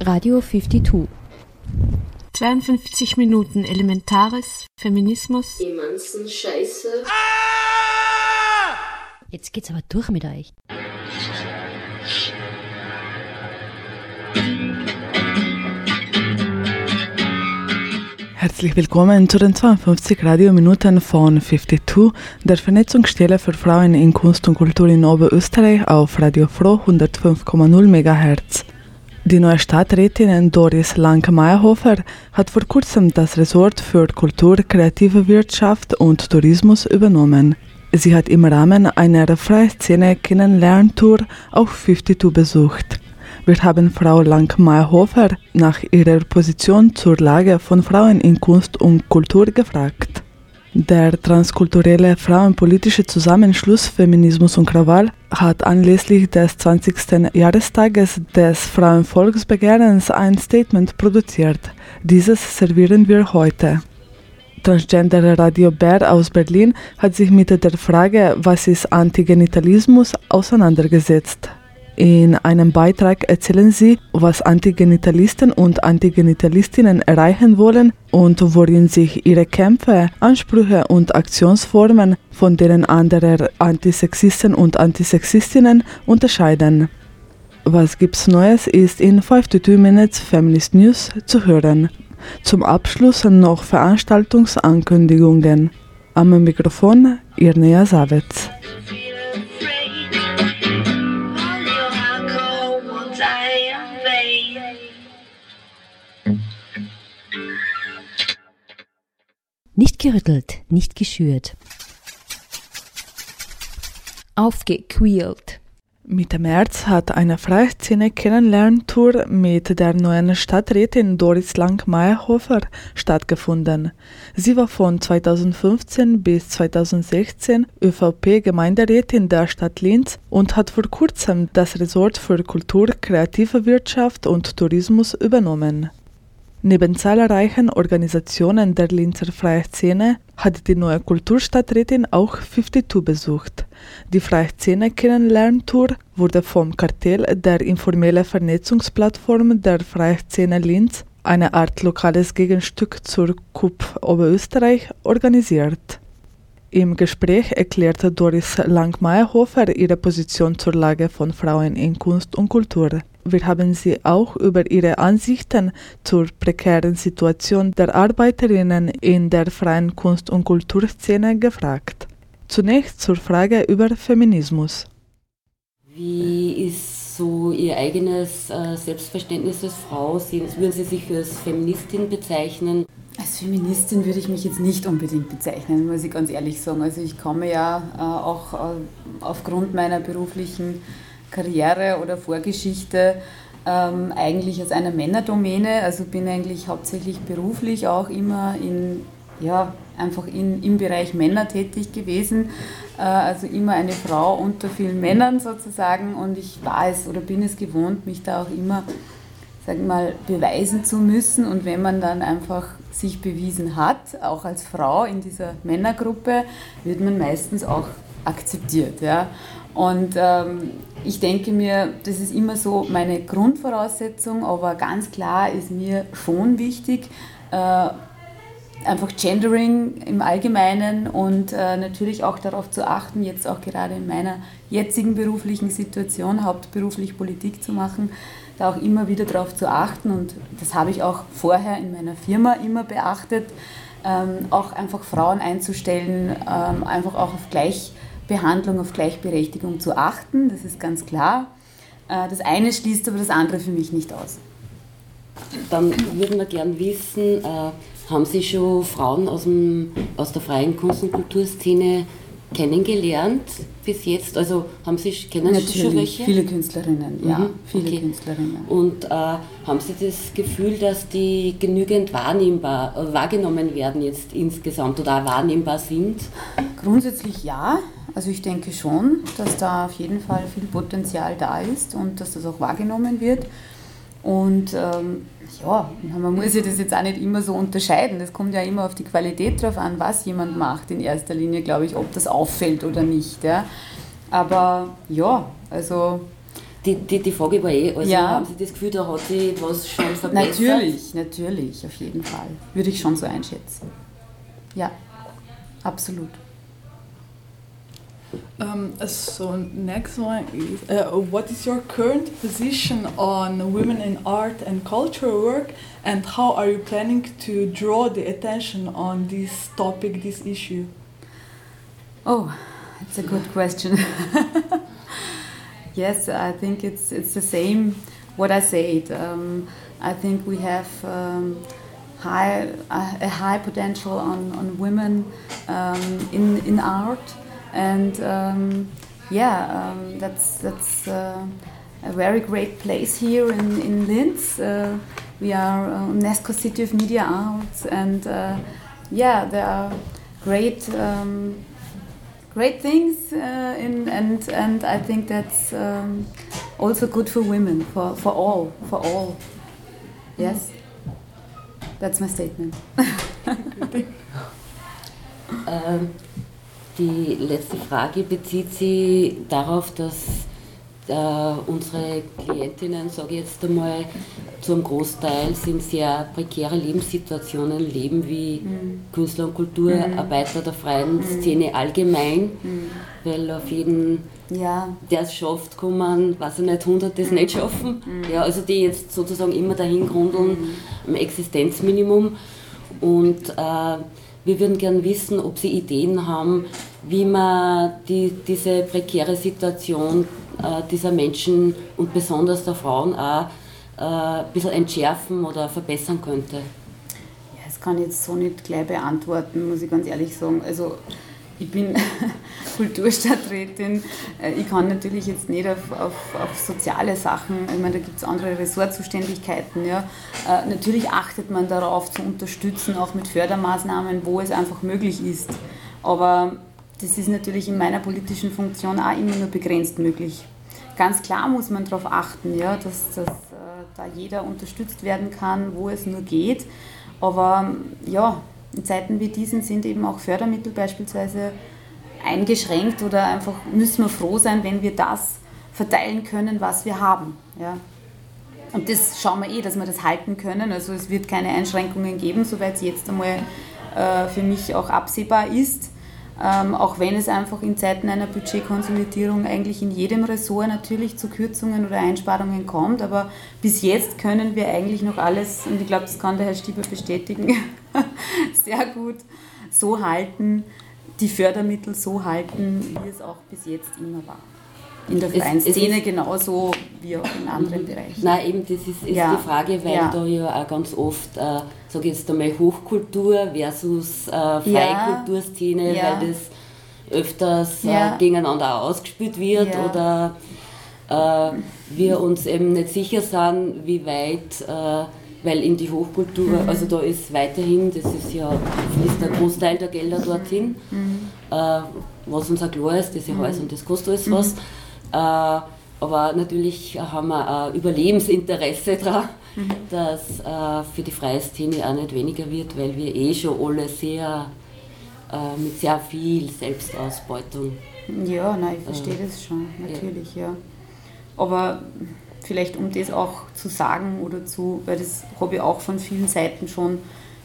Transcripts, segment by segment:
Radio 52. 52 Minuten Elementares, Feminismus. Emanzen Scheiße. Jetzt geht's aber durch mit euch. Herzlich willkommen zu den 52 Radiominuten von 52, der Vernetzungsstelle für Frauen in Kunst und Kultur in Oberösterreich auf Radio Froh 105,0 MHz. Die neue Stadträtin Doris Lang-Meyerhofer hat vor kurzem das Ressort für Kultur, kreative Wirtschaft und Tourismus übernommen. Sie hat im Rahmen einer Freiszene-Kennenlerntour auch 52 besucht. Wir haben Frau Lang-Meyerhofer nach ihrer Position zur Lage von Frauen in Kunst und Kultur gefragt. Der transkulturelle frauenpolitische Zusammenschluss Feminismus und Krawall hat anlässlich des 20. Jahrestages des Frauenvolksbegehrens ein Statement produziert. Dieses servieren wir heute. Transgender Radio Bär aus Berlin hat sich mit der Frage, was ist Antigenitalismus, auseinandergesetzt. In einem Beitrag erzählen sie, was Antigenitalisten und Antigenitalistinnen erreichen wollen und worin sich ihre Kämpfe, Ansprüche und Aktionsformen von denen anderer Antisexisten und Antisexistinnen unterscheiden. Was gibt's Neues ist in 52 Minutes Feminist News zu hören. Zum Abschluss noch Veranstaltungsankündigungen. Am Mikrofon Irnea Savitz. Nicht gerüttelt, nicht geschürt. Aufgequält. Mitte März hat eine Freiszene Kennenlerntour mit der neuen Stadträtin Doris Lang-Meyerhofer stattgefunden. Sie war von 2015 bis 2016 ÖVP-Gemeinderätin der Stadt Linz und hat vor kurzem das Resort für Kultur, kreative Wirtschaft und Tourismus übernommen. Neben zahlreichen Organisationen der Linzer Freiszene hat die neue Kulturstadträtin auch 52 besucht. Die Freiszene Kennenlerntour wurde vom Kartell der informelle Vernetzungsplattform der Freiszene Linz, eine Art lokales Gegenstück zur KUP Oberösterreich, organisiert. Im Gespräch erklärte Doris Lang-Meyerhofer ihre Position zur Lage von Frauen in Kunst und Kultur. Wir haben sie auch über ihre Ansichten zur prekären Situation der Arbeiterinnen in der freien Kunst- und Kulturszene gefragt. Zunächst zur Frage über Feminismus. Wie ist so Ihr eigenes äh, Selbstverständnis als Frau? würden Sie sich als Feministin bezeichnen? Als Feministin würde ich mich jetzt nicht unbedingt bezeichnen, muss ich ganz ehrlich sagen. Also ich komme ja äh, auch äh, aufgrund meiner beruflichen Karriere oder Vorgeschichte ähm, eigentlich aus einer Männerdomäne. Also bin eigentlich hauptsächlich beruflich auch immer in, ja, einfach in, im Bereich Männer tätig gewesen. Äh, also immer eine Frau unter vielen Männern sozusagen. Und ich war es oder bin es gewohnt, mich da auch immer, sag mal, beweisen zu müssen. Und wenn man dann einfach sich bewiesen hat, auch als Frau in dieser Männergruppe, wird man meistens auch akzeptiert. Ja. Und ähm, ich denke mir, das ist immer so meine Grundvoraussetzung, aber ganz klar ist mir schon wichtig, äh, einfach Gendering im Allgemeinen und äh, natürlich auch darauf zu achten, jetzt auch gerade in meiner jetzigen beruflichen Situation, hauptberuflich Politik zu machen, da auch immer wieder darauf zu achten. Und das habe ich auch vorher in meiner Firma immer beachtet, ähm, auch einfach Frauen einzustellen, ähm, einfach auch auf gleich Behandlung, auf Gleichberechtigung zu achten, das ist ganz klar. Äh, das eine schließt aber das andere für mich nicht aus. Dann würden wir gern wissen, äh, haben Sie schon Frauen aus, dem, aus der freien Kunst- und Kulturszene kennengelernt bis jetzt? Also haben Sie, kennen Natürlich, Sie schon welche? viele Künstlerinnen, ja, mhm, viele okay. Künstlerinnen. Und äh, haben Sie das Gefühl, dass die genügend wahrnehmbar, wahrgenommen werden jetzt insgesamt oder auch wahrnehmbar sind? Grundsätzlich ja. Also ich denke schon, dass da auf jeden Fall viel Potenzial da ist und dass das auch wahrgenommen wird. Und ähm, ja, man muss ja das jetzt auch nicht immer so unterscheiden. Das kommt ja immer auf die Qualität drauf an, was jemand macht in erster Linie, glaube ich, ob das auffällt oder nicht. Ja. Aber ja, also die, die, die Frage war eh, also Ja. haben Sie das Gefühl, da hat sich was schon verbessert? Natürlich, natürlich, auf jeden Fall. Würde ich schon so einschätzen. Ja, absolut. Um, so next one is uh, what is your current position on women in art and cultural work and how are you planning to draw the attention on this topic this issue Oh, it's a good question. yes, I think it's it's the same. What I said. Um, I think we have um, high a, high potential on on women um, in in art, and um, yeah, um, that's that's uh, a very great place here in in Linz. Uh, we are uh, UNESCO City of Media Arts, and uh, yeah, there are great. Um, great things uh, in, and and I think that's um, also good for women for, for all for all yes that's my statement Ähm, die letzte Frage bezieht sich darauf, dass äh, unsere Klientinnen, sage ich jetzt einmal, zum Großteil sind sehr prekäre Lebenssituationen leben, wie Künstler und Kulturarbeiter der freien Szene allgemein, weil auf jeden ja. der es schafft, kommen, weiß ich nicht, 100 das nicht schaffen. Ja, also die jetzt sozusagen immer dahin grundeln am Existenzminimum. Und äh, wir würden gern wissen, ob Sie Ideen haben, wie man die, diese prekäre Situation äh, dieser Menschen und besonders der Frauen auch äh, ein bisschen entschärfen oder verbessern könnte. Ja, das kann ich jetzt so nicht gleich beantworten, muss ich ganz ehrlich sagen. Also ich bin Kulturstadträtin. Äh, Ich kann natürlich jetzt nicht auf, auf, auf soziale Sachen, ich meine, da gibt es andere Ressortzuständigkeiten. Ja. Äh, Natürlich achtet man darauf zu unterstützen, auch mit Fördermaßnahmen, wo es einfach möglich ist. Aber das ist natürlich in meiner politischen Funktion auch immer nur begrenzt möglich. Ganz klar muss man darauf achten, ja, dass, dass äh, da jeder unterstützt werden kann, wo es nur geht. Aber ja, in Zeiten wie diesen sind eben auch Fördermittel beispielsweise eingeschränkt oder einfach müssen wir froh sein, wenn wir das verteilen können, was wir haben. Ja. Und das schauen wir eh, dass wir das halten können. Also es wird keine Einschränkungen geben, soweit es jetzt einmal äh, für mich auch absehbar ist. Ähm, auch wenn es einfach in Zeiten einer Budgetkonsolidierung eigentlich in jedem Ressort natürlich zu Kürzungen oder Einsparungen kommt. Aber bis jetzt können wir eigentlich noch alles, und ich glaube, das kann der Herr Stieber bestätigen, sehr gut so halten, die Fördermittel so halten, wie es auch bis jetzt immer war. In der Es- freien es Szene genauso wie auch in anderen Bereichen. Nein, eben das ist, ist Ja. die Frage, weil Ja. da ja auch ganz oft, äh, sage ich jetzt einmal, Hochkultur versus äh, freie Kulturszene, Ja. weil das öfters äh, gegeneinander ausgespielt wird oder äh, wir uns eben nicht sicher sind, wie weit, äh, weil in die Hochkultur, Mhm. also da ist weiterhin, das ist ja, fließt der Großteil der Gelder dorthin, Mhm. äh, was uns auch klar ist, das ist ja alles und das kostet alles was. Äh, aber natürlich haben wir ein Überlebensinteresse daran, dass äh, für die freie Szene auch nicht weniger wird, weil wir eh schon alle sehr äh, mit sehr viel Selbstausbeutung. Ja, nein, ich verstehe das schon, natürlich, ja. Aber vielleicht um das auch zu sagen oder zu, weil das habe ich auch von vielen Seiten schon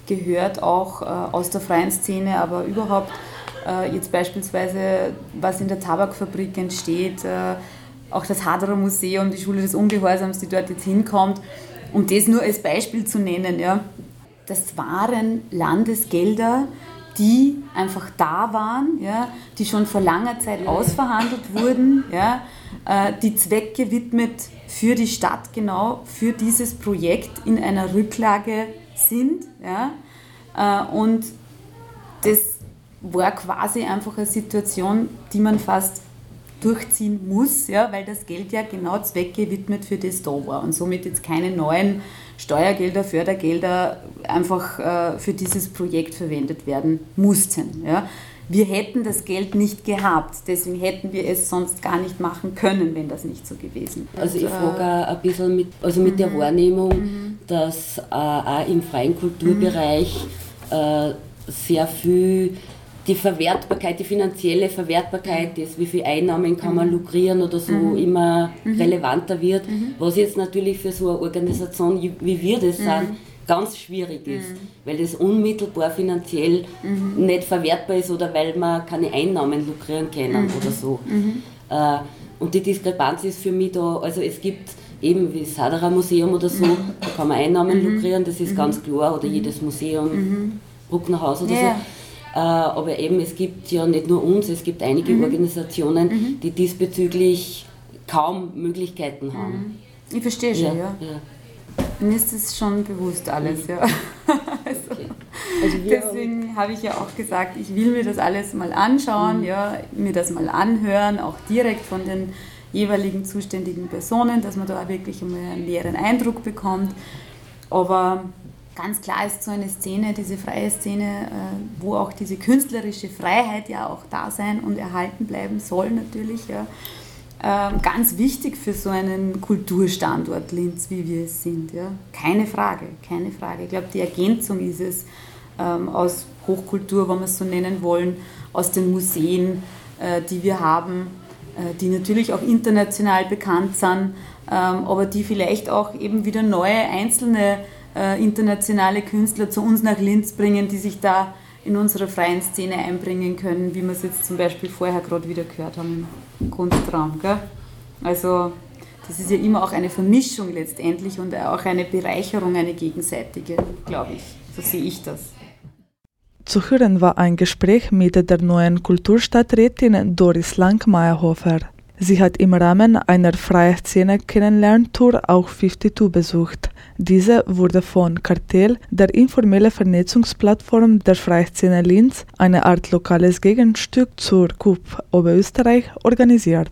gehört, auch äh, aus der freien Szene, aber überhaupt äh, jetzt beispielsweise, was in der Tabakfabrik entsteht, äh, auch das Haderer Museum, die Schule des Ungehorsams, die dort jetzt hinkommt, um das nur als Beispiel zu nennen, ja. Das waren Landesgelder, die einfach da waren, ja, die schon vor langer Zeit ausverhandelt wurden, ja, äh, die zweckgewidmet für die Stadt genau für dieses Projekt in einer Rücklage sind. Ja, äh, und das war quasi einfach eine Situation, die man fast durchziehen muss, ja, weil das Geld ja genau zweckgewidmet für das da war und somit jetzt keine neuen Steuergelder, Fördergelder einfach äh, für dieses Projekt verwendet werden mussten. Ja. Wir hätten das Geld nicht gehabt, deswegen hätten wir es sonst gar nicht machen können, wenn das nicht so gewesen wäre. Also ich Und, äh, frage auch ein bisschen mit, also mit der Wahrnehmung, dass äh, auch im freien Kulturbereich äh, sehr viel die Verwertbarkeit, die finanzielle Verwertbarkeit, das, wie viel Einnahmen kann man lukrieren oder so, Mhm. immer relevanter wird, was jetzt natürlich für so eine Organisation, wie wir das sind, ganz schwierig ist, weil das unmittelbar finanziell nicht verwertbar ist oder weil man keine Einnahmen lukrieren können oder so. Äh, und die Diskrepanz ist für mich da, also es gibt eben wie das Sadara Museum oder so, da kann man Einnahmen lukrieren, das ist ganz klar, oder jedes Museum, Brucknerhaus oder Ja. so. Äh, aber eben, es gibt ja nicht nur uns, es gibt einige Organisationen, die diesbezüglich kaum Möglichkeiten haben. Ich verstehe schon, ja. ja. Mir ist das schon bewusst alles, ja. also, Also wir deswegen habe ich ja auch gesagt, ich will mir das alles mal anschauen, Mhm. ja, mir das mal anhören, auch direkt von den jeweiligen zuständigen Personen, dass man da auch wirklich einen näheren Eindruck bekommt. Aber ganz klar ist so eine Szene, diese freie Szene, äh, wo auch diese künstlerische Freiheit ja auch da sein und erhalten bleiben soll natürlich, ja. Ähm, ganz wichtig für so einen Kulturstandort Linz, wie wir es sind. Ja? Keine Frage, keine Frage. Ich glaube, die Ergänzung ist es ähm, aus Hochkultur, wenn wir es so nennen wollen, aus den Museen, äh, die wir haben, äh, die natürlich auch international bekannt sind, ähm, aber die vielleicht auch eben wieder neue einzelne äh, internationale Künstler zu uns nach Linz bringen, die sich da in unserer freien Szene einbringen können, wie wir es jetzt zum Beispiel vorher gerade wieder gehört haben im Kunstraum. Gell? Also das ist ja immer auch eine Vermischung letztendlich und auch eine Bereicherung, eine gegenseitige, glaube ich. So sehe ich das. Zu hören war ein Gespräch mit der neuen Kulturstadträtin Doris Lang-Meyerhofer. Sie hat im Rahmen einer Freie Szene Kennenlerntour auch 52 besucht. Diese wurde von Kartell, der informelle Vernetzungsplattform der Freiszene Linz, eine Art lokales Gegenstück zur KUP Oberösterreich, organisiert.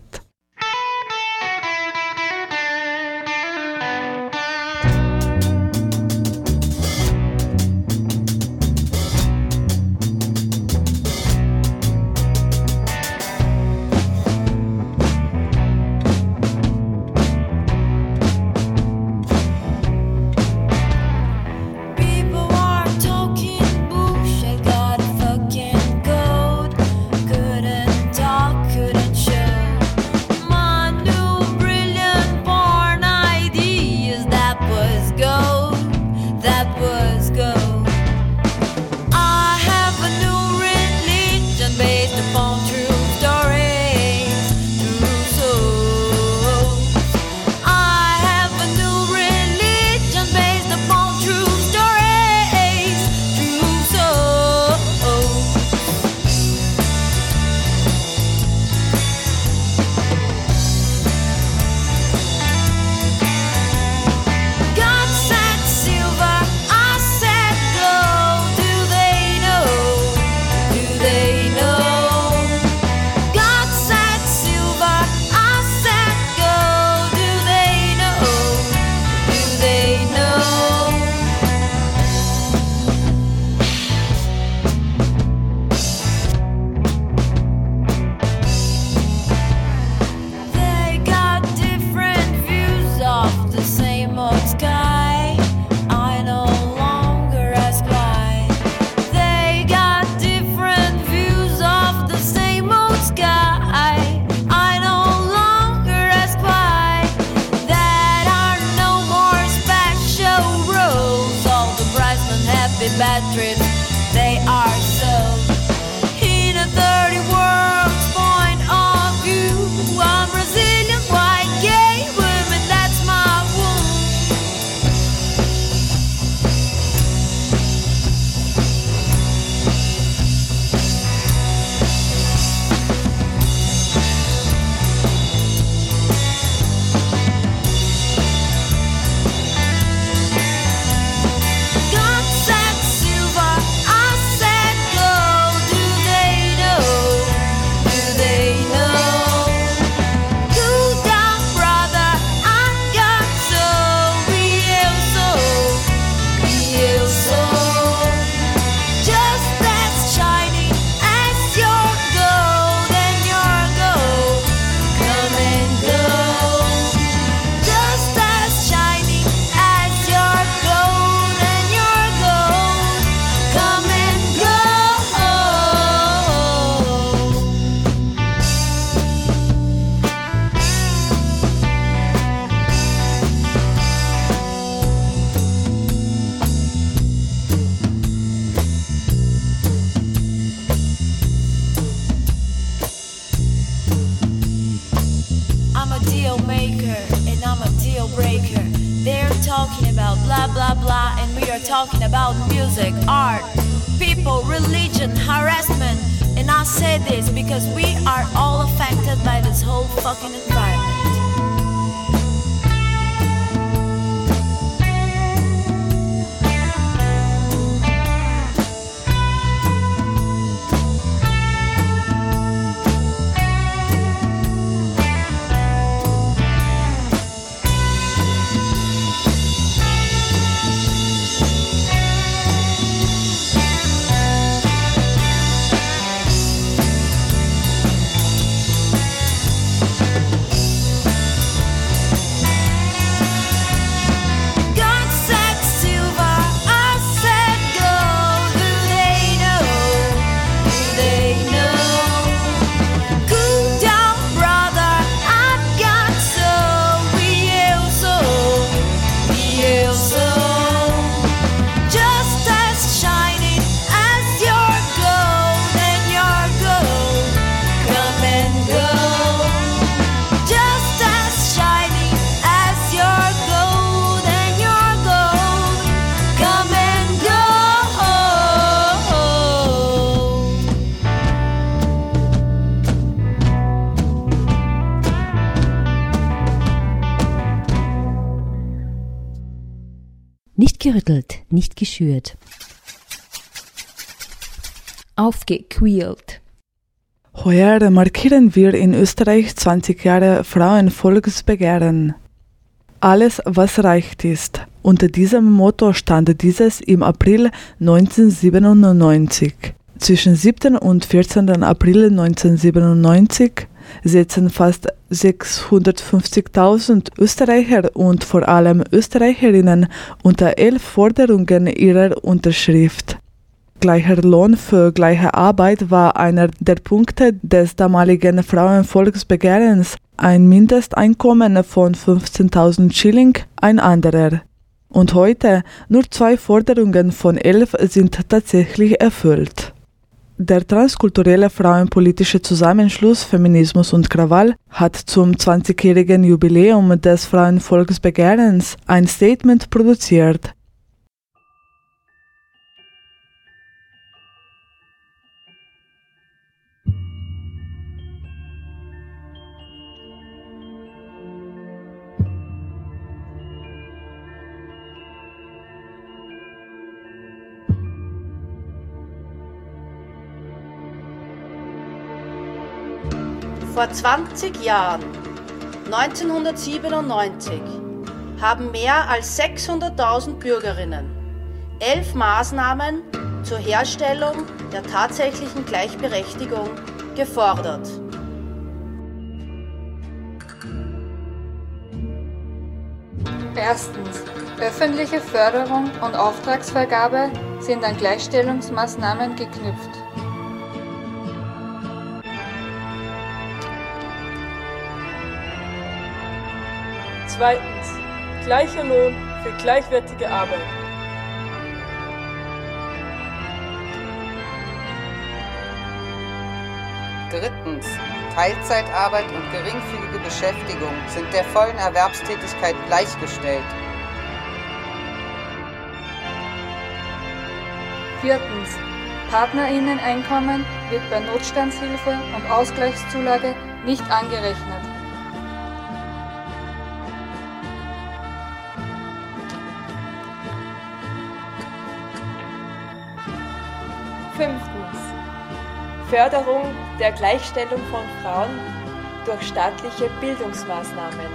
About music, art, people, religion, harassment. And I say this because we are all affected by this whole fucking environment. Gerüttelt, nicht geschürt. Aufgequält. Heuer markieren wir in Österreich 20 Jahre Frauenvolksbegehren. Alles, was reicht ist. Unter diesem Motto stand dieses im April 1997. Zwischen 7. und 14. April 1997 setzen fast 650.000 Österreicher und vor allem Österreicherinnen unter elf Forderungen ihrer Unterschrift. Gleicher Lohn für gleiche Arbeit war einer der Punkte des damaligen Frauenvolksbegehrens, ein Mindesteinkommen von 15.000 Schilling ein anderer. Und heute nur zwei Forderungen von elf sind tatsächlich erfüllt. Der transkulturelle frauenpolitische Zusammenschluss Feminismus und Krawall hat zum 20-jährigen Jubiläum des Frauenvolksbegehrens ein Statement produziert. Vor 20 Jahren, 1997, haben mehr als 600.000 Bürgerinnen elf Maßnahmen zur Herstellung der tatsächlichen Gleichberechtigung gefordert. Erstens. Öffentliche Förderung und Auftragsvergabe sind an Gleichstellungsmaßnahmen geknüpft. Zweitens. Gleicher Lohn für gleichwertige Arbeit. Drittens. Teilzeitarbeit und geringfügige Beschäftigung sind der vollen Erwerbstätigkeit gleichgestellt. Viertens. Partnerinneneinkommen wird bei Notstandshilfe und Ausgleichszulage nicht angerechnet. Fünftens. Förderung der Gleichstellung von Frauen durch staatliche Bildungsmaßnahmen.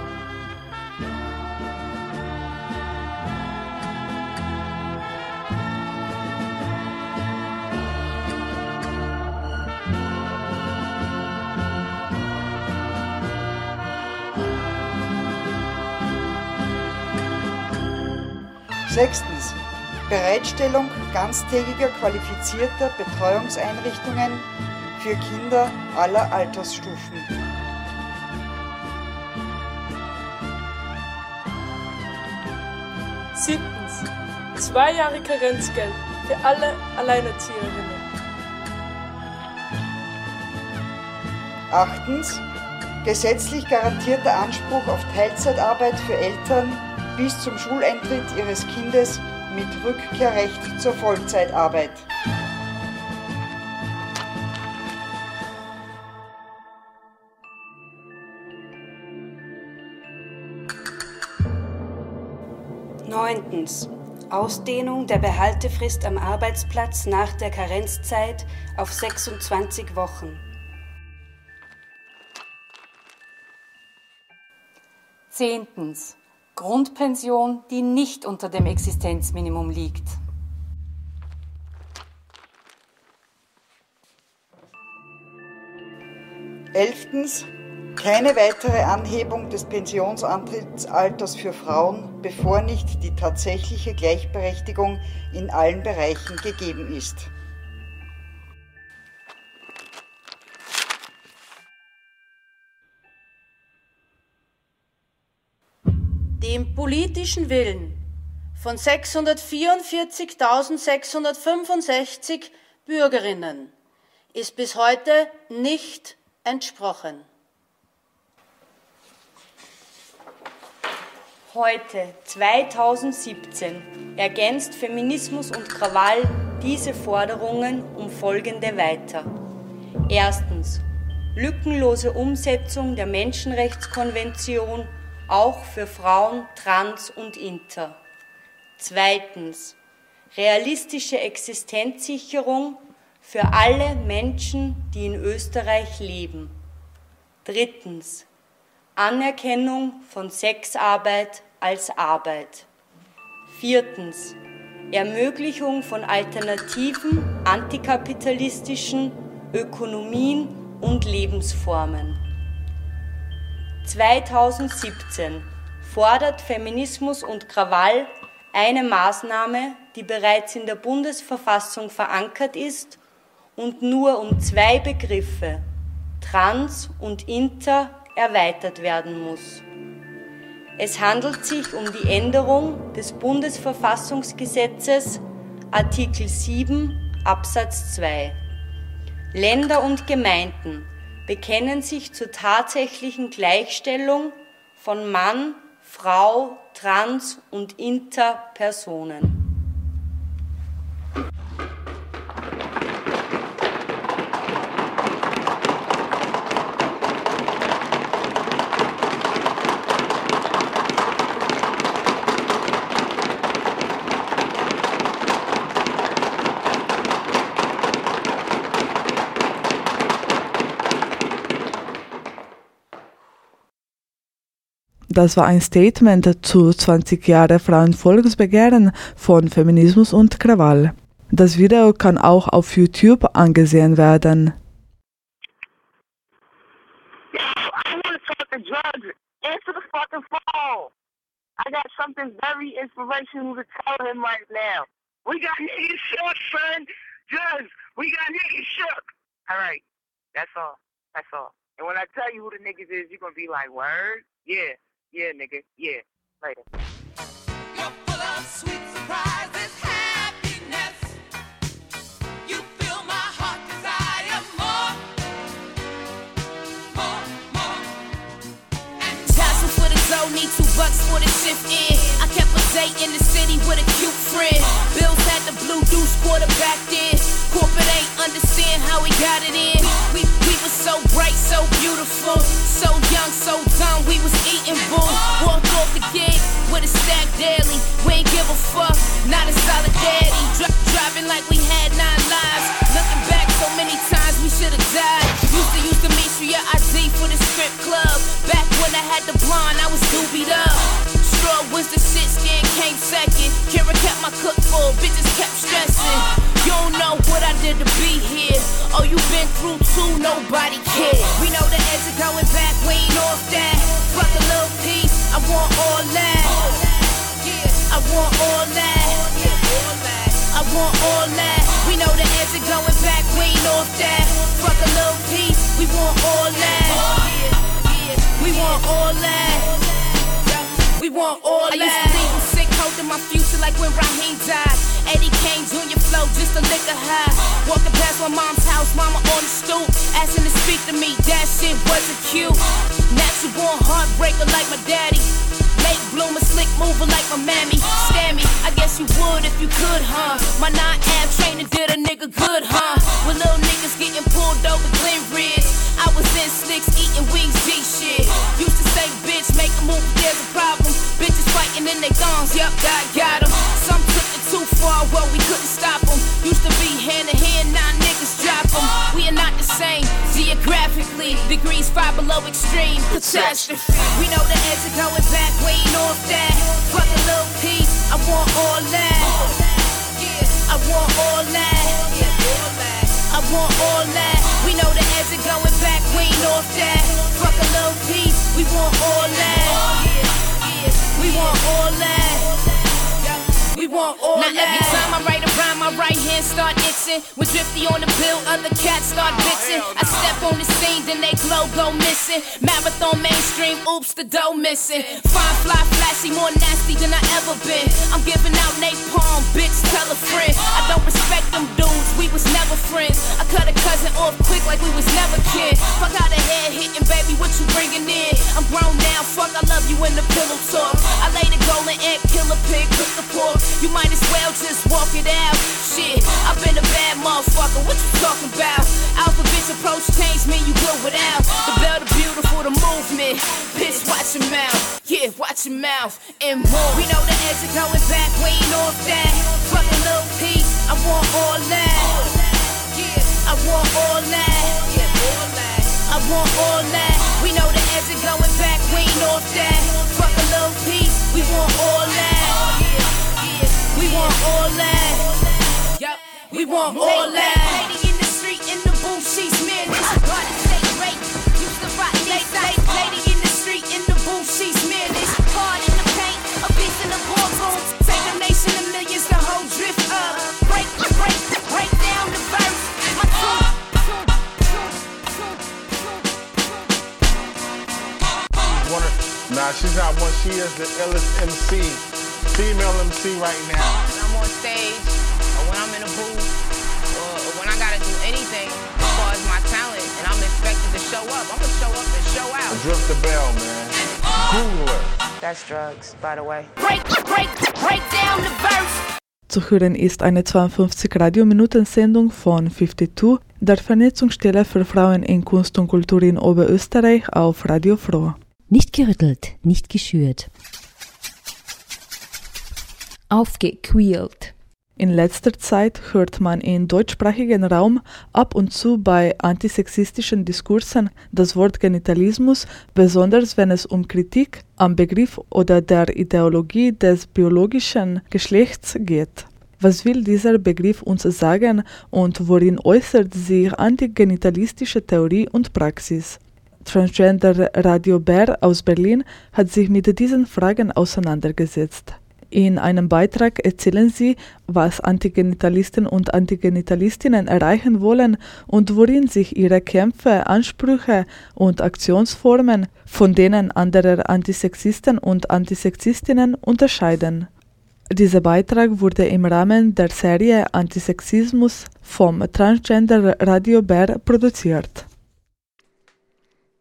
Sechstens. Bereitstellung ganztägiger qualifizierter Betreuungseinrichtungen für Kinder aller Altersstufen. Siebtens. Zwei Jahre Karenzgeld für alle Alleinerzieherinnen. Achtens. Gesetzlich garantierter Anspruch auf Teilzeitarbeit für Eltern, bis zum Schuleintritt ihres Kindes mit Rückkehrrecht zur Vollzeitarbeit. Neuntens. Ausdehnung der Behaltefrist am Arbeitsplatz nach der Karenzzeit auf 26 Wochen. Zehntens. Grundpension, die nicht unter dem Existenzminimum liegt. Elftens. Keine weitere Anhebung des Pensionsantrittsalters für Frauen, bevor nicht die tatsächliche Gleichberechtigung in allen Bereichen gegeben ist. Dem politischen Willen von 644.665 Bürgerinnen ist bis heute nicht entsprochen. Heute, 2017, ergänzt Feminismus und Krawall diese Forderungen um folgende weiter. Erstens. Lückenlose Umsetzung der Menschenrechtskonvention auch für Frauen, Trans und Inter. Zweitens. Realistische Existenzsicherung für alle Menschen, die in Österreich leben. Drittens. Anerkennung von Sexarbeit als Arbeit. Viertens. Ermöglichung von alternativen, antikapitalistischen Ökonomien und Lebensformen. 2017 fordert Feminismus und Krawall eine Maßnahme, die bereits in der Bundesverfassung verankert ist und nur um zwei Begriffe, trans und inter, erweitert werden muss. Es handelt sich um die Änderung des Bundesverfassungsgesetzes Artikel 7 Absatz 2. Länder und Gemeinden bekennen sich zur tatsächlichen Gleichstellung von Mann, Frau, Trans und Interpersonen. Das war ein Statement zu 20 Jahre Frauenvolksbegehren von Feminismus und Krawall. Das Video kann auch auf YouTube angesehen werden. I got something very inspirational to tell him right now. We got niggas shook, son. Drugs. We got niggas shook. All right. That's all. That's all. And when I tell you who the niggas is, you're going to be like, word? Yeah. Yeah, nigga. Yeah. Later. Sweet surprises, happiness. You fill my heart desire more, more, more. Thousand for the dough, need two bucks for the shift in. Date in the city with a cute friend. Bills had the blue deuce quarterbacked in. Corporate ain't understand how we got it in. We we was so bright, so beautiful, so young, so dumb. We was eating boo. Walked off the gate with a stack daily. We ain't give a fuck, not a solid daddy. Dri- driving like we had nine lives. Looking back so many times we should have died. Used to use sure ID for the strip club. Back when I had the blonde, I was doobied up. Straw was the shit, second. Kara kept my cook full, bitches kept stressing. You don't know what I did to be here. Oh, you been through too, nobody cares. We know the edge of going back, we ain't off that. Fuck a little piece, I want all that. I want all that. I want all that. We know the edge of going back, we ain't off that. Fuck a little piece, we want all that. We want all that. We want all that. I used to leave him sick, holding my future like when Raheem died. Eddie Kane Jr. flow, just a liquor high. Walking past my mom's house, mama on the stoop, asking to speak to me. That shit wasn't cute. Natural born heartbreaker like my daddy. Late bloomer, slick mover like my mammy. Stammy, I guess you would if you could, huh? My nine ab training did a nigga good, huh? With little niggas getting pulled over Glen Ridge. I was in slicks eating wings, G shit. Used to say, bitch, make a move, there's a problem. Bitches fighting in their thongs, yup, God got 'em. Some took it too far, well, we couldn't stop 'em. Used to be hand in hand, now niggas drop 'em. We are not the same geographically. Degrees far below extreme catastrophe. We know the edge of going back, ain't off that. Fuck a little piece, I want all that. I want all that. I want all that. We know the edge of going back, ain't off that. Fuck a little piece, we want all that. We want all that. We want all now that. every time I write a rhyme, my right hand start itching. When drifty on the bill, other cats start oh, bitching. I step on the scene, then they glow go missing. Marathon mainstream, oops, the dough missing. Fine, fly, flashy, more nasty than I ever been. I'm giving out napalm, bitch, tell a friend. I don't respect them dudes, we was never friends. I cut a cousin off quick like we was never kin. Fuck out of head hitting, baby, what you bringing in? I'm grown now, fuck, I love you in the pillow talk. I lay the golden egg, kill a pig, cook the pork. You might as well just walk it out. Shit, I've been a bad motherfucker. What you talking about? Alphabet's approach changed me, you good without. The bell, the beautiful, the movement. Bitch, watch your mouth. Yeah, watch your mouth. And more. We know the edge of going back, we ain't off that. Fuck a little piece, I want all that. I want all that. I want all that. We know the edge of going back, we ain't off that. Fuck a little piece, we want all that. We want all that. Yup, we want all that. Lady in the street, in the booth, she's managed. Garden State rape, used to rock late night. Lady in the street, in the booth, she's managed. Hard in the paint, a beast in the boardroom. Take a nation of millions, the whole drift up. Break, break, break down the verse. My tune, nah, she's not one. She is the illest MC, female MC right now. When I'm on stage, or when I'm in a booth, or, or when I gotta do anything as far as my talent, and I'm expected to show up, I'm gonna show up and show out. Drift the bell, man. Google her. That's drugs, by the way. break, break, break down the verse. Zu hören ist eine 52 Radiominuten-Sendung von 52, der Vernetzungsstelle für Frauen in Kunst und Kultur in Oberösterreich auf Radio Froh. Nicht gerüttelt, nicht geschürt. Aufgequält. In letzter Zeit hört man im deutschsprachigen Raum ab und zu bei antisexistischen Diskursen das Wort Genitalismus, besonders wenn es um Kritik am Begriff oder der Ideologie des biologischen Geschlechts geht. Was will dieser Begriff uns sagen und worin äußert sich antigenitalistische Theorie und Praxis? Transgender Radio Bär aus Berlin hat sich mit diesen Fragen auseinandergesetzt. In einem Beitrag erzählen sie, was Antigenitalisten und Antigenitalistinnen erreichen wollen und worin sich ihre Kämpfe, Ansprüche und Aktionsformen von denen anderer Antisexisten und Antisexistinnen unterscheiden. Dieser Beitrag wurde im Rahmen der Serie Antisexismus vom Transgender Radio Bär produziert.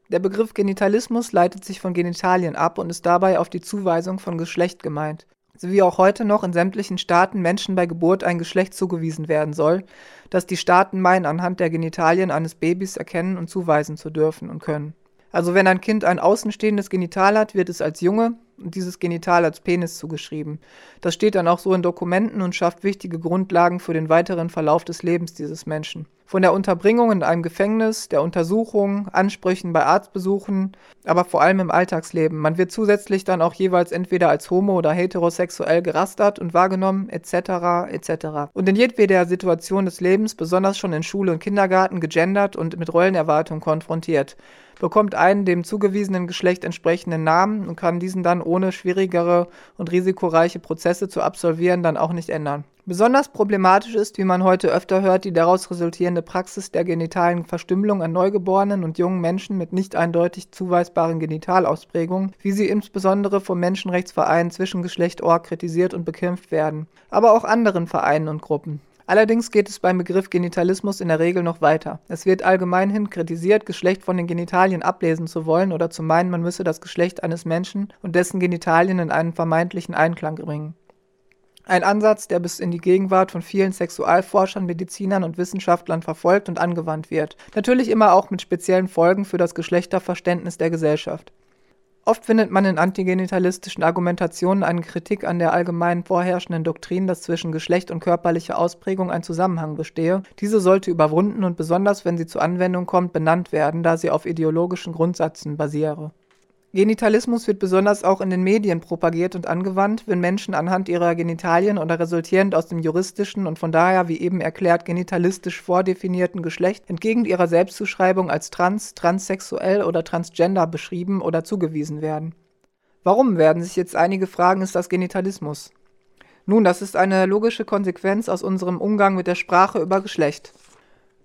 Der Begriff Genitalismus leitet sich von Genitalien ab und ist dabei auf die Zuweisung von Geschlecht gemeint. So wie auch heute noch in sämtlichen Staaten Menschen bei Geburt ein Geschlecht zugewiesen werden soll, das die Staaten meinen, anhand der Genitalien eines Babys erkennen und zuweisen zu dürfen und können. Also wenn ein Kind ein außenstehendes Genital hat, wird es als Junge dieses Genital als Penis zugeschrieben. Das steht dann auch so in Dokumenten und schafft wichtige Grundlagen für den weiteren Verlauf des Lebens dieses Menschen. Von der Unterbringung in einem Gefängnis, der Untersuchung, Ansprüchen bei Arztbesuchen, aber vor allem im Alltagsleben. Man wird zusätzlich dann auch jeweils entweder als homo- oder heterosexuell gerastert und wahrgenommen, etc., etc. Und in jedweder Situation des Lebens, besonders schon in Schule und Kindergarten, gegendert und mit Rollenerwartungen konfrontiert bekommt einen dem zugewiesenen Geschlecht entsprechenden Namen und kann diesen dann ohne schwierigere und risikoreiche Prozesse zu absolvieren dann auch nicht ändern. Besonders problematisch ist, wie man heute öfter hört, die daraus resultierende Praxis der genitalen Verstümmelung an Neugeborenen und jungen Menschen mit nicht eindeutig zuweisbaren Genitalausprägungen, wie sie insbesondere vom Menschenrechtsverein Zwischengeschlecht Org kritisiert und bekämpft werden, aber auch anderen Vereinen und Gruppen. Allerdings geht es beim Begriff Genitalismus in der Regel noch weiter. Es wird allgemeinhin kritisiert, Geschlecht von den Genitalien ablesen zu wollen oder zu meinen, man müsse das Geschlecht eines Menschen und dessen Genitalien in einen vermeintlichen Einklang bringen. Ein Ansatz, der bis in die Gegenwart von vielen Sexualforschern, Medizinern und Wissenschaftlern verfolgt und angewandt wird. Natürlich immer auch mit speziellen Folgen für das Geschlechterverständnis der Gesellschaft. Oft findet man in antigenitalistischen Argumentationen eine Kritik an der allgemein vorherrschenden Doktrin, dass zwischen Geschlecht und körperlicher Ausprägung ein Zusammenhang bestehe. Diese sollte überwunden und besonders, wenn sie zur Anwendung kommt, benannt werden, da sie auf ideologischen Grundsätzen basiere. Genitalismus wird besonders auch in den Medien propagiert und angewandt, wenn Menschen anhand ihrer Genitalien oder resultierend aus dem juristischen und von daher, wie eben erklärt, genitalistisch vordefinierten Geschlecht entgegen ihrer Selbstzuschreibung als trans, transsexuell oder transgender beschrieben oder zugewiesen werden. Warum werden sich jetzt einige fragen, ist das Genitalismus? Nun, das ist eine logische Konsequenz aus unserem Umgang mit der Sprache über Geschlecht.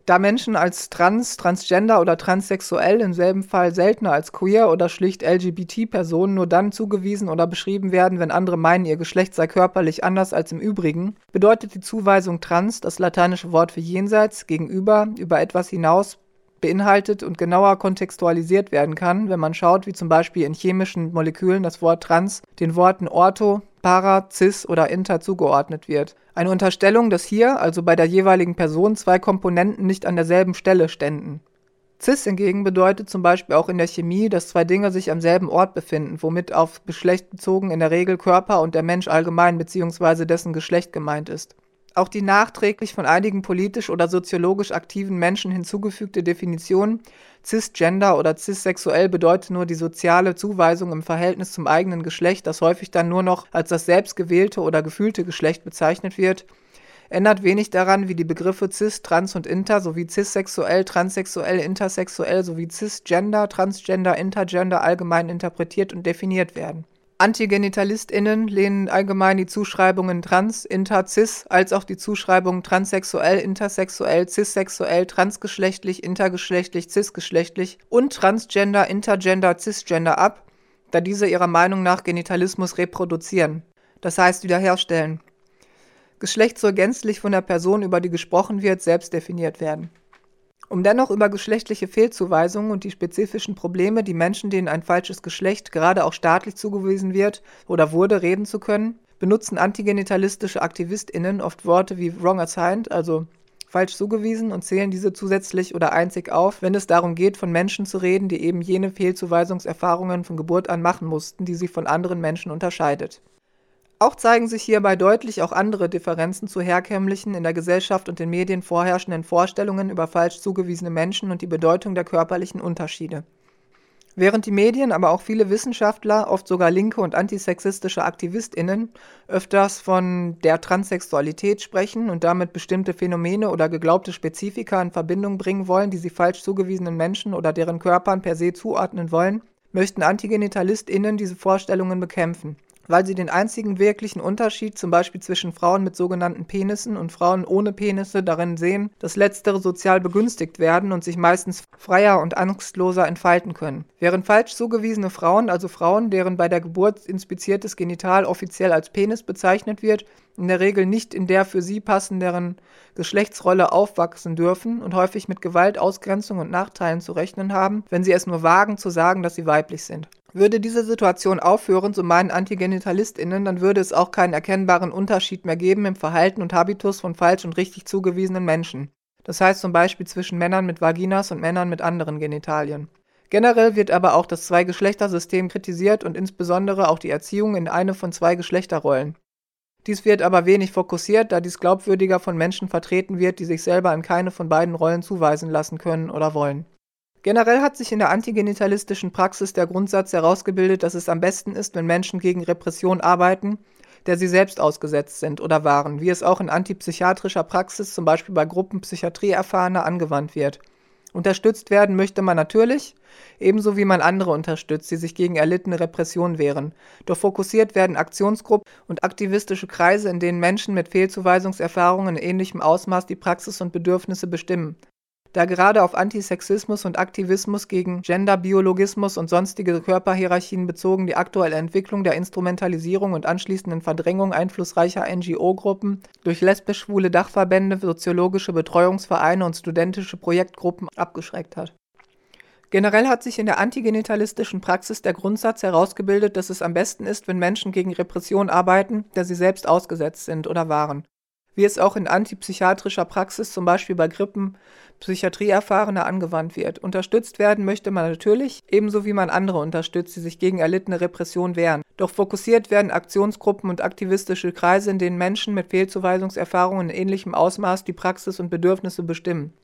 Da Menschen als trans, transgender oder transsexuell im selben Fall seltener als queer oder schlicht LGBT-Personen nur dann zugewiesen oder beschrieben werden, wenn andere meinen, ihr Geschlecht sei körperlich anders als im Übrigen, bedeutet die Zuweisung trans, das lateinische Wort für jenseits, gegenüber, über etwas hinaus beinhaltet und genauer kontextualisiert werden kann, wenn man schaut, wie zum Beispiel in chemischen Molekülen das Wort trans den Worten ortho, para, cis oder inter zugeordnet wird. Eine Unterstellung, dass hier, also bei der jeweiligen Person, zwei Komponenten nicht an derselben Stelle ständen. Cis hingegen bedeutet zum Beispiel auch in der Chemie, dass zwei Dinge sich am selben Ort befinden, womit auf Geschlecht bezogen in der Regel Körper und der Mensch allgemein bzw. dessen Geschlecht gemeint ist. Auch die nachträglich von einigen politisch oder soziologisch aktiven Menschen hinzugefügte Definition cisgender oder cissexuell bedeutet nur die soziale Zuweisung im Verhältnis zum eigenen Geschlecht, das häufig dann nur noch als das selbstgewählte oder gefühlte Geschlecht bezeichnet wird, ändert wenig daran, wie die Begriffe cis, trans und inter sowie cissexuell, transsexuell, intersexuell sowie cisgender, transgender, intergender allgemein interpretiert und definiert werden. AntigenitalistInnen lehnen allgemein die Zuschreibungen trans, inter, cis, als auch die Zuschreibungen transsexuell, intersexuell, cissexuell, transgeschlechtlich, intergeschlechtlich, cisgeschlechtlich und transgender, intergender, cisgender ab, da diese ihrer Meinung nach Genitalismus reproduzieren, das heißt wiederherstellen. Geschlecht soll gänzlich von der Person, über die gesprochen wird, selbst definiert werden. Um dennoch über geschlechtliche Fehlzuweisungen und die spezifischen Probleme, die Menschen, denen ein falsches Geschlecht gerade auch staatlich zugewiesen wird oder wurde, reden zu können, benutzen antigenitalistische AktivistInnen oft Worte wie wrong assigned, also falsch zugewiesen, und zählen diese zusätzlich oder einzig auf, wenn es darum geht, von Menschen zu reden, die eben jene Fehlzuweisungserfahrungen von Geburt an machen mussten, die sie von anderen Menschen unterscheidet. Auch zeigen sich hierbei deutlich auch andere Differenzen zu herkömmlichen, in der Gesellschaft und den Medien vorherrschenden Vorstellungen über falsch zugewiesene Menschen und die Bedeutung der körperlichen Unterschiede. Während die Medien, aber auch viele Wissenschaftler, oft sogar linke und antisexistische AktivistInnen, öfters von der Transsexualität sprechen und damit bestimmte Phänomene oder geglaubte Spezifika in Verbindung bringen wollen, die sie falsch zugewiesenen Menschen oder deren Körpern per se zuordnen wollen, möchten AntigenitalistInnen diese Vorstellungen bekämpfen weil sie den einzigen wirklichen Unterschied zum Beispiel zwischen Frauen mit sogenannten Penissen und Frauen ohne Penisse darin sehen, dass letztere sozial begünstigt werden und sich meistens freier und angstloser entfalten können. Während falsch zugewiesene Frauen, also Frauen, deren bei der Geburt inspiziertes Genital offiziell als Penis bezeichnet wird, in der Regel nicht in der für sie passenderen Geschlechtsrolle aufwachsen dürfen und häufig mit Gewalt, Ausgrenzung und Nachteilen zu rechnen haben, wenn sie es nur wagen zu sagen, dass sie weiblich sind. Würde diese Situation aufhören, so meinen AntigenitalistInnen, dann würde es auch keinen erkennbaren Unterschied mehr geben im Verhalten und Habitus von falsch und richtig zugewiesenen Menschen. Das heißt zum Beispiel zwischen Männern mit Vaginas und Männern mit anderen Genitalien. Generell wird aber auch das Zwei-Geschlechter-System kritisiert und insbesondere auch die Erziehung in eine von zwei Geschlechterrollen. Dies wird aber wenig fokussiert, da dies glaubwürdiger von Menschen vertreten wird, die sich selber in keine von beiden Rollen zuweisen lassen können oder wollen. Generell hat sich in der antigenitalistischen Praxis der Grundsatz herausgebildet, dass es am besten ist, wenn Menschen gegen Repression arbeiten, der sie selbst ausgesetzt sind oder waren, wie es auch in antipsychiatrischer Praxis, zum Beispiel bei Gruppen Psychiatrieerfahrener, angewandt wird. Unterstützt werden möchte man natürlich, ebenso wie man andere unterstützt, die sich gegen erlittene Repression wehren. Doch fokussiert werden Aktionsgruppen und aktivistische Kreise, in denen Menschen mit Fehlzuweisungserfahrungen in ähnlichem Ausmaß die Praxis und Bedürfnisse bestimmen. Da gerade auf Antisexismus und Aktivismus gegen Genderbiologismus und sonstige Körperhierarchien bezogen die aktuelle Entwicklung der Instrumentalisierung und anschließenden Verdrängung einflussreicher NGO-Gruppen durch lesbisch-schwule Dachverbände, soziologische Betreuungsvereine und studentische Projektgruppen abgeschreckt hat. Generell hat sich in der antigenitalistischen Praxis der Grundsatz herausgebildet, dass es am besten ist, wenn Menschen gegen Repression arbeiten, der sie selbst ausgesetzt sind oder waren wie es auch in antipsychiatrischer Praxis, zum Beispiel bei Grippen, Psychiatrieerfahrener angewandt wird. Unterstützt werden möchte man natürlich, ebenso wie man andere unterstützt, die sich gegen erlittene Repression wehren. Doch fokussiert werden Aktionsgruppen und aktivistische Kreise, in denen Menschen mit Fehlzuweisungserfahrungen in ähnlichem Ausmaß die Praxis und Bedürfnisse bestimmen.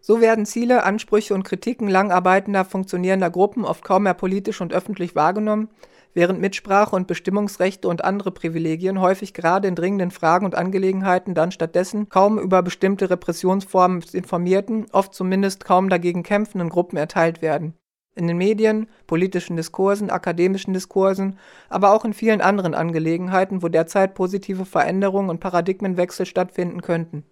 So werden Ziele, Ansprüche und Kritiken langarbeitender, funktionierender Gruppen oft kaum mehr politisch und öffentlich wahrgenommen, während Mitsprache und Bestimmungsrechte und andere Privilegien häufig gerade in dringenden Fragen und Angelegenheiten dann stattdessen kaum über bestimmte Repressionsformen informierten, oft zumindest kaum dagegen kämpfenden Gruppen erteilt werden. In den Medien, politischen Diskursen, akademischen Diskursen, aber auch in vielen anderen Angelegenheiten, wo derzeit positive Veränderungen und Paradigmenwechsel stattfinden könnten.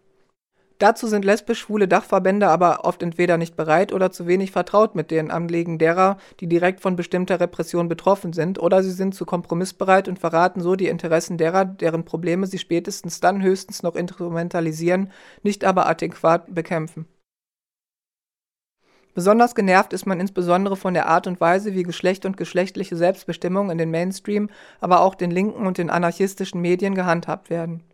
Dazu sind lesbisch-schwule Dachverbände aber oft entweder nicht bereit oder zu wenig vertraut mit den Anliegen derer, die direkt von bestimmter Repression betroffen sind, oder sie sind zu kompromissbereit und verraten so die Interessen derer, deren Probleme sie spätestens dann höchstens noch instrumentalisieren, nicht aber adäquat bekämpfen. Besonders genervt ist man insbesondere von der Art und Weise, wie Geschlecht und geschlechtliche Selbstbestimmung in den Mainstream, aber auch den linken und den anarchistischen Medien gehandhabt werden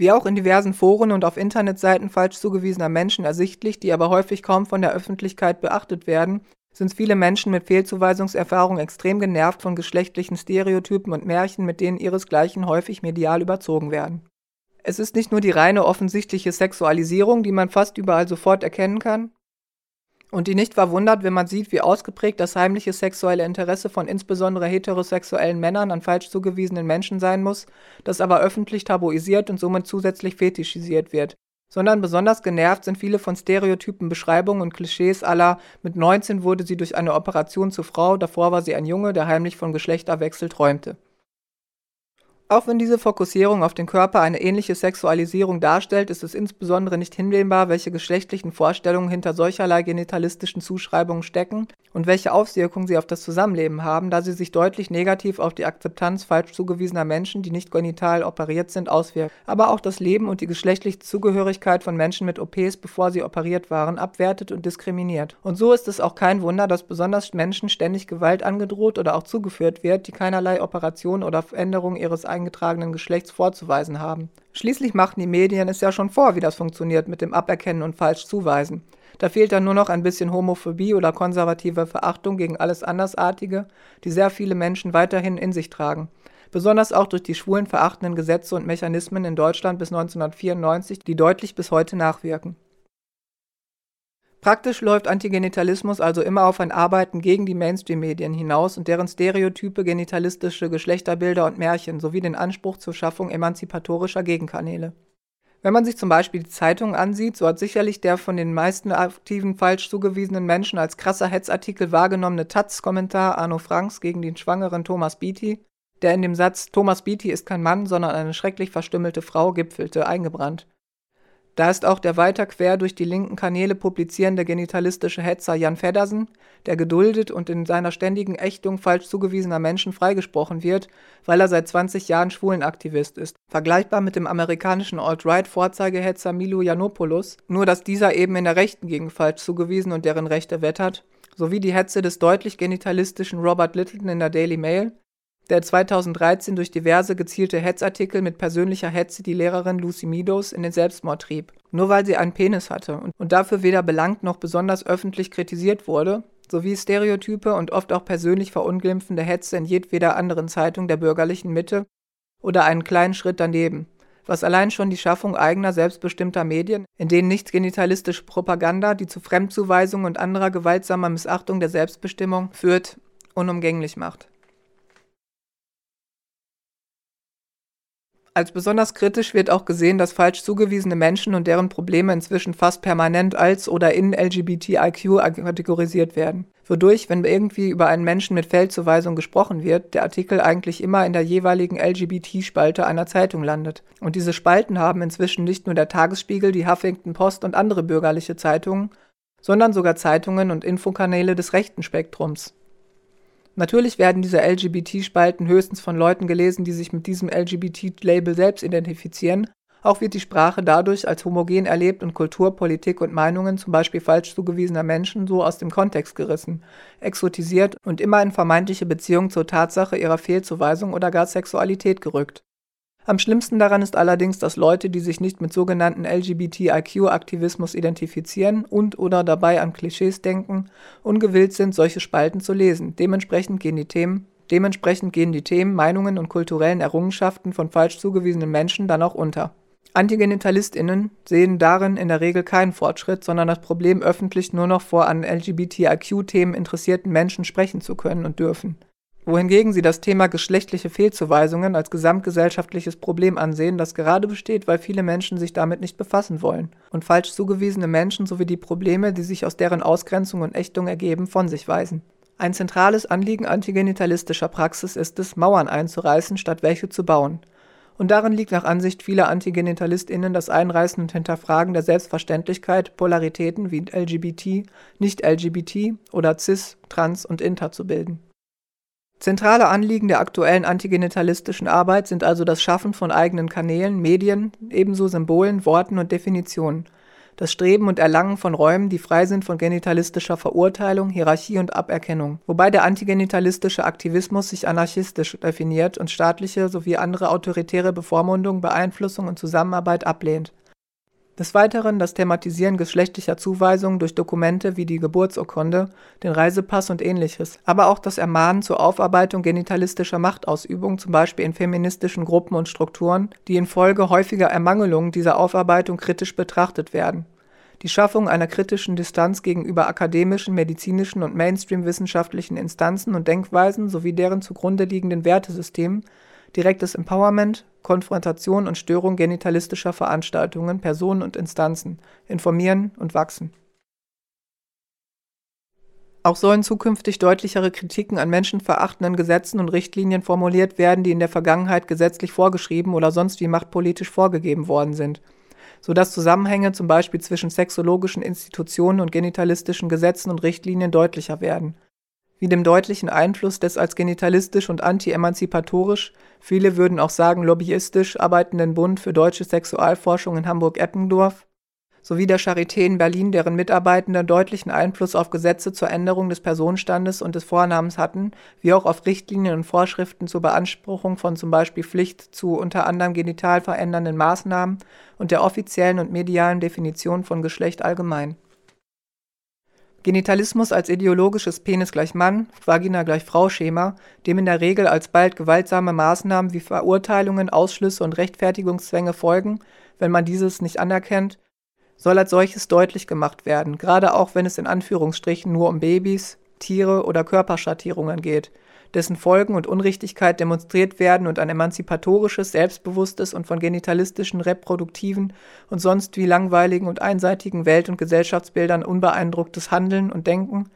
wie auch in diversen Foren und auf Internetseiten falsch zugewiesener Menschen ersichtlich, die aber häufig kaum von der Öffentlichkeit beachtet werden, sind viele Menschen mit Fehlzuweisungserfahrung extrem genervt von geschlechtlichen Stereotypen und Märchen, mit denen ihresgleichen häufig medial überzogen werden. Es ist nicht nur die reine offensichtliche Sexualisierung, die man fast überall sofort erkennen kann, und die nicht verwundert, wenn man sieht, wie ausgeprägt das heimliche sexuelle Interesse von insbesondere heterosexuellen Männern an falsch zugewiesenen Menschen sein muss, das aber öffentlich tabuisiert und somit zusätzlich fetischisiert wird. Sondern besonders genervt sind viele von stereotypen Beschreibungen und Klischees aller mit 19 wurde sie durch eine Operation zur Frau, davor war sie ein Junge, der heimlich von Geschlechterwechsel träumte. Auch wenn diese Fokussierung auf den Körper eine ähnliche Sexualisierung darstellt, ist es insbesondere nicht hinnehmbar, welche geschlechtlichen Vorstellungen hinter solcherlei genitalistischen Zuschreibungen stecken und welche Auswirkungen sie auf das Zusammenleben haben, da sie sich deutlich negativ auf die Akzeptanz falsch zugewiesener Menschen, die nicht genital operiert sind, auswirken. Aber auch das Leben und die geschlechtliche Zugehörigkeit von Menschen mit OPs, bevor sie operiert waren, abwertet und diskriminiert. Und so ist es auch kein Wunder, dass besonders Menschen ständig Gewalt angedroht oder auch zugeführt wird, die keinerlei Operation oder Veränderung ihres eigenen eingetragenen Geschlechts vorzuweisen haben. Schließlich machten die Medien es ja schon vor, wie das funktioniert mit dem Aberkennen und Falschzuweisen. Da fehlt dann nur noch ein bisschen Homophobie oder konservative Verachtung gegen alles Andersartige, die sehr viele Menschen weiterhin in sich tragen. Besonders auch durch die schwulen verachtenden Gesetze und Mechanismen in Deutschland bis 1994, die deutlich bis heute nachwirken. Praktisch läuft Antigenitalismus also immer auf ein Arbeiten gegen die Mainstream-Medien hinaus und deren stereotype genitalistische Geschlechterbilder und Märchen sowie den Anspruch zur Schaffung emanzipatorischer Gegenkanäle. Wenn man sich zum Beispiel die Zeitungen ansieht, so hat sicherlich der von den meisten aktiven falsch zugewiesenen Menschen als krasser Hetzartikel wahrgenommene Taz-Kommentar Arno Franks gegen den schwangeren Thomas Beatty, der in dem Satz Thomas Beatty ist kein Mann, sondern eine schrecklich verstümmelte Frau gipfelte, eingebrannt. Da ist auch der weiter quer durch die linken Kanäle publizierende genitalistische Hetzer Jan Feddersen, der geduldet und in seiner ständigen Ächtung falsch zugewiesener Menschen freigesprochen wird, weil er seit 20 Jahren Schwulenaktivist ist. Vergleichbar mit dem amerikanischen Alt-Right-Vorzeigehetzer Milo Yiannopoulos, nur dass dieser eben in der Rechten gegen falsch zugewiesen und deren Rechte wettert, sowie die Hetze des deutlich genitalistischen Robert Littleton in der Daily Mail, der 2013 durch diverse gezielte Hetzartikel mit persönlicher Hetze die Lehrerin Lucy Meadows in den Selbstmord trieb, nur weil sie einen Penis hatte und dafür weder belangt noch besonders öffentlich kritisiert wurde, sowie Stereotype und oft auch persönlich verunglimpfende Hetze in jedweder anderen Zeitung der bürgerlichen Mitte oder einen kleinen Schritt daneben, was allein schon die Schaffung eigener selbstbestimmter Medien, in denen nicht genitalistische Propaganda, die zu Fremdzuweisung und anderer gewaltsamer Missachtung der Selbstbestimmung führt, unumgänglich macht. Als besonders kritisch wird auch gesehen, dass falsch zugewiesene Menschen und deren Probleme inzwischen fast permanent als oder in LGBTIQ kategorisiert werden. Wodurch, wenn irgendwie über einen Menschen mit Feldzuweisung gesprochen wird, der Artikel eigentlich immer in der jeweiligen LGBT-Spalte einer Zeitung landet. Und diese Spalten haben inzwischen nicht nur der Tagesspiegel, die Huffington Post und andere bürgerliche Zeitungen, sondern sogar Zeitungen und Infokanäle des rechten Spektrums. Natürlich werden diese LGBT-Spalten höchstens von Leuten gelesen, die sich mit diesem LGBT-Label selbst identifizieren. Auch wird die Sprache dadurch als homogen erlebt und Kultur, Politik und Meinungen, zum Beispiel falsch zugewiesener Menschen, so aus dem Kontext gerissen, exotisiert und immer in vermeintliche Beziehung zur Tatsache ihrer Fehlzuweisung oder gar Sexualität gerückt. Am schlimmsten daran ist allerdings, dass Leute, die sich nicht mit sogenannten LGBTIQ-Aktivismus identifizieren und oder dabei an Klischees denken, ungewillt sind, solche Spalten zu lesen. Dementsprechend gehen die Themen Dementsprechend gehen die Themen, Meinungen und kulturellen Errungenschaften von falsch zugewiesenen Menschen dann auch unter. AntigenitalistInnen sehen darin in der Regel keinen Fortschritt, sondern das Problem, öffentlich nur noch vor an LGBTIQ-Themen interessierten Menschen sprechen zu können und dürfen wohingegen sie das Thema geschlechtliche Fehlzuweisungen als gesamtgesellschaftliches Problem ansehen, das gerade besteht, weil viele Menschen sich damit nicht befassen wollen und falsch zugewiesene Menschen sowie die Probleme, die sich aus deren Ausgrenzung und Ächtung ergeben, von sich weisen. Ein zentrales Anliegen antigenitalistischer Praxis ist es, Mauern einzureißen, statt welche zu bauen. Und darin liegt nach Ansicht vieler AntigenitalistInnen das Einreißen und Hinterfragen der Selbstverständlichkeit, Polaritäten wie LGBT, Nicht-LGBT oder Cis, Trans und Inter zu bilden. Zentrale Anliegen der aktuellen antigenitalistischen Arbeit sind also das Schaffen von eigenen Kanälen, Medien, ebenso Symbolen, Worten und Definitionen, das Streben und Erlangen von Räumen, die frei sind von genitalistischer Verurteilung, Hierarchie und Aberkennung, wobei der antigenitalistische Aktivismus sich anarchistisch definiert und staatliche sowie andere autoritäre Bevormundung, Beeinflussung und Zusammenarbeit ablehnt des Weiteren das Thematisieren geschlechtlicher Zuweisungen durch Dokumente wie die Geburtsurkunde, den Reisepass und ähnliches, aber auch das Ermahnen zur Aufarbeitung genitalistischer Machtausübung, zum Beispiel in feministischen Gruppen und Strukturen, die infolge häufiger Ermangelungen dieser Aufarbeitung kritisch betrachtet werden. Die Schaffung einer kritischen Distanz gegenüber akademischen, medizinischen und Mainstream-wissenschaftlichen Instanzen und Denkweisen sowie deren zugrunde liegenden Wertesystemen direktes Empowerment, Konfrontation und Störung genitalistischer Veranstaltungen, Personen und Instanzen, informieren und wachsen. Auch sollen zukünftig deutlichere Kritiken an menschenverachtenden Gesetzen und Richtlinien formuliert werden, die in der Vergangenheit gesetzlich vorgeschrieben oder sonst wie machtpolitisch vorgegeben worden sind, sodass Zusammenhänge zum Beispiel zwischen sexologischen Institutionen und genitalistischen Gesetzen und Richtlinien deutlicher werden wie dem deutlichen Einfluss des als genitalistisch und anti-emanzipatorisch, viele würden auch sagen lobbyistisch arbeitenden Bund für deutsche Sexualforschung in Hamburg-Eppendorf sowie der Charité in Berlin, deren Mitarbeitende deutlichen Einfluss auf Gesetze zur Änderung des Personenstandes und des Vornamens hatten, wie auch auf Richtlinien und Vorschriften zur Beanspruchung von zum Beispiel Pflicht zu unter anderem genital verändernden Maßnahmen und der offiziellen und medialen Definition von Geschlecht allgemein Genitalismus als ideologisches Penis gleich Mann, Vagina gleich Frau-Schema, dem in der Regel alsbald gewaltsame Maßnahmen wie Verurteilungen, Ausschlüsse und Rechtfertigungszwänge folgen, wenn man dieses nicht anerkennt, soll als solches deutlich gemacht werden, gerade auch wenn es in Anführungsstrichen nur um Babys, Tiere oder Körperschattierungen geht, dessen Folgen und Unrichtigkeit demonstriert werden und ein emanzipatorisches, selbstbewusstes und von genitalistischen, reproduktiven und sonst wie langweiligen und einseitigen Welt- und Gesellschaftsbildern unbeeindrucktes Handeln und Denken,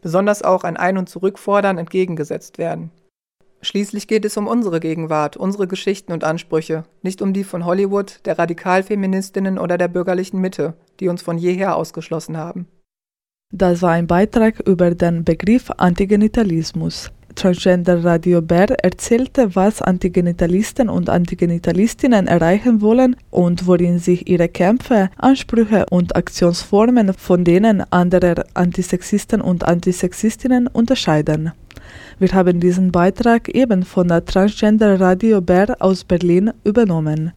besonders auch ein Ein- und Zurückfordern entgegengesetzt werden. Schließlich geht es um unsere Gegenwart, unsere Geschichten und Ansprüche, nicht um die von Hollywood, der Radikalfeministinnen oder der bürgerlichen Mitte, die uns von jeher ausgeschlossen haben. Das war ein Beitrag über den Begriff Antigenitalismus. Transgender Radio Bär erzählte, was Antigenitalisten und Antigenitalistinnen erreichen wollen und worin sich ihre Kämpfe, Ansprüche und Aktionsformen von denen anderer Antisexisten und Antisexistinnen unterscheiden. Wir haben diesen Beitrag eben von der Transgender Radio Bär aus Berlin übernommen.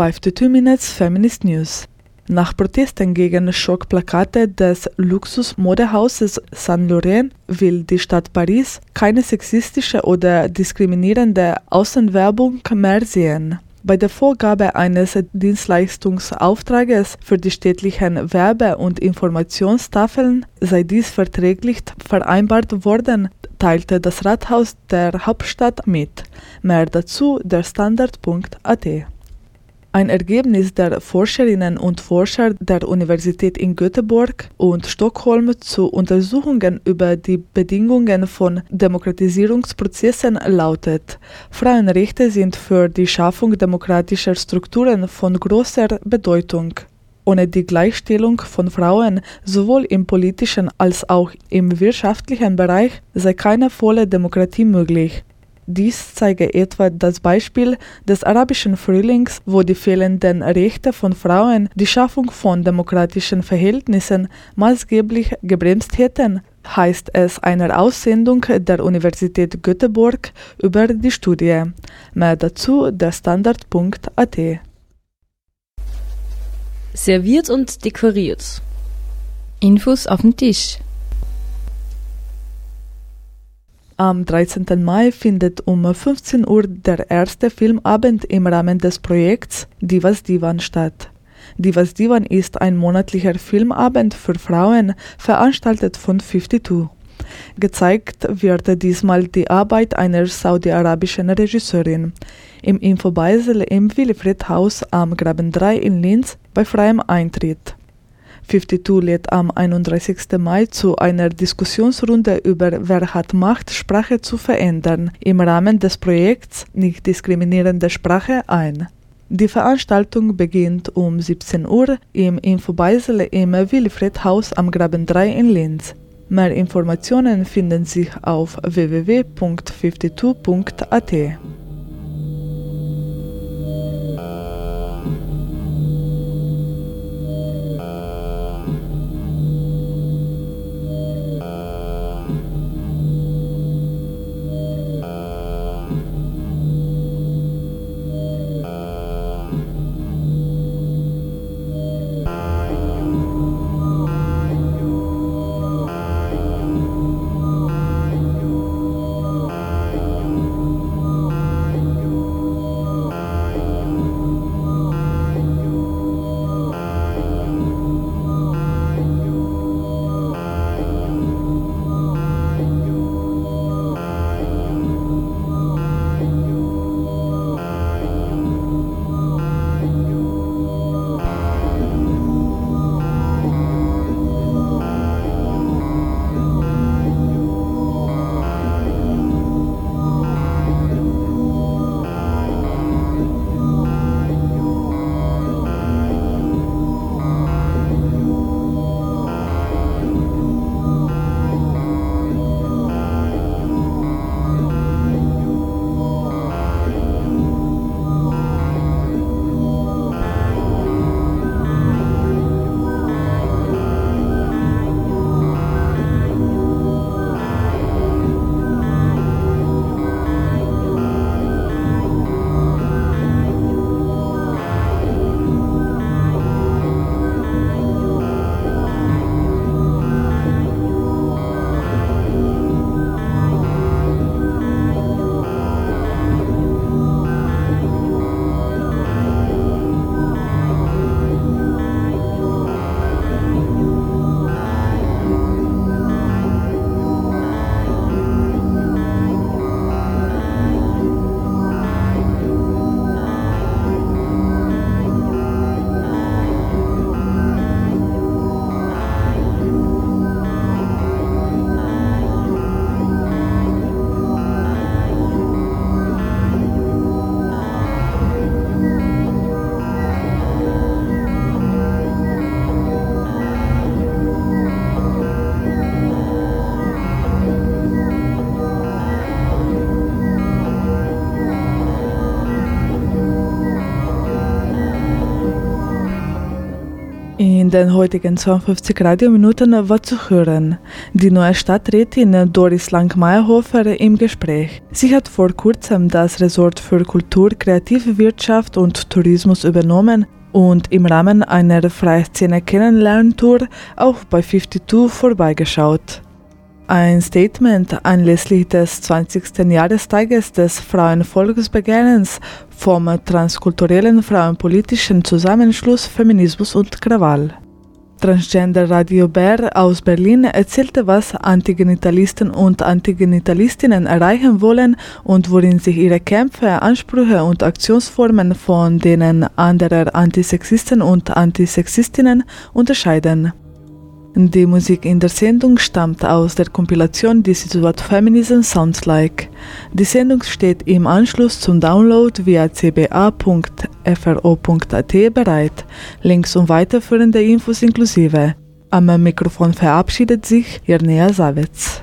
52 Minutes Feminist News. Nach Protesten gegen Schockplakate des Luxusmodehauses Saint Laurent will die Stadt Paris keine sexistische oder diskriminierende Außenwerbung mehr sehen. Bei der Vorgabe eines Dienstleistungsauftrages für die städtlichen Werbe- und Informationstafeln sei dies verträglich vereinbart worden, teilte das Rathaus der Hauptstadt mit. Mehr dazu der Standard.at. Ein Ergebnis der Forscherinnen und Forscher der Universität in Göteborg und Stockholm zu Untersuchungen über die Bedingungen von Demokratisierungsprozessen lautet, Frauenrechte sind für die Schaffung demokratischer Strukturen von großer Bedeutung. Ohne die Gleichstellung von Frauen sowohl im politischen als auch im wirtschaftlichen Bereich sei keine volle Demokratie möglich. Dies zeige etwa das Beispiel des arabischen Frühlings, wo die fehlenden Rechte von Frauen die Schaffung von demokratischen Verhältnissen maßgeblich gebremst hätten, heißt es einer Aussendung der Universität Göteborg über die Studie. Mehr dazu der Standard.at. Serviert und dekoriert. Infos auf dem Tisch. Am 13. Mai findet um 15 Uhr der erste Filmabend im Rahmen des Projekts Divas Divan statt. Divas Divan ist ein monatlicher Filmabend für Frauen, veranstaltet von 52. Gezeigt wird diesmal die Arbeit einer saudi-arabischen Regisseurin. Im Infobeisel im Wilfried Haus am Graben 3 in Linz bei freiem Eintritt. 52 lädt am 31. Mai zu einer Diskussionsrunde über Wer hat Macht, Sprache zu verändern im Rahmen des Projekts Nicht diskriminierende Sprache ein. Die Veranstaltung beginnt um 17 Uhr im Infobeisel im Wilfried Haus am Graben 3 in Linz. Mehr Informationen finden sich auf www.52.at. In den heutigen 52 Radiominuten war zu hören die neue Stadträtin Doris Lang-Meyerhofer im Gespräch. Sie hat vor kurzem das Resort für Kultur, Kreativwirtschaft und Tourismus übernommen und im Rahmen einer Freiszene Kennenlerntour auch bei 52 vorbeigeschaut. Ein Statement anlässlich des 20. Jahrestages des Frauenvolksbegehrens vom transkulturellen Frauenpolitischen Zusammenschluss Feminismus und Krawall. Transgender Radio Bär aus Berlin erzählte, was Antigenitalisten und Antigenitalistinnen erreichen wollen und worin sich ihre Kämpfe, Ansprüche und Aktionsformen von denen anderer Antisexisten und Antisexistinnen unterscheiden. Die Musik in der Sendung stammt aus der Kompilation This is what feminism sounds like. Die Sendung steht im Anschluss zum Download via cba.fro.at bereit. Links und weiterführende Infos inklusive. Am Mikrofon verabschiedet sich Irnea Savitz.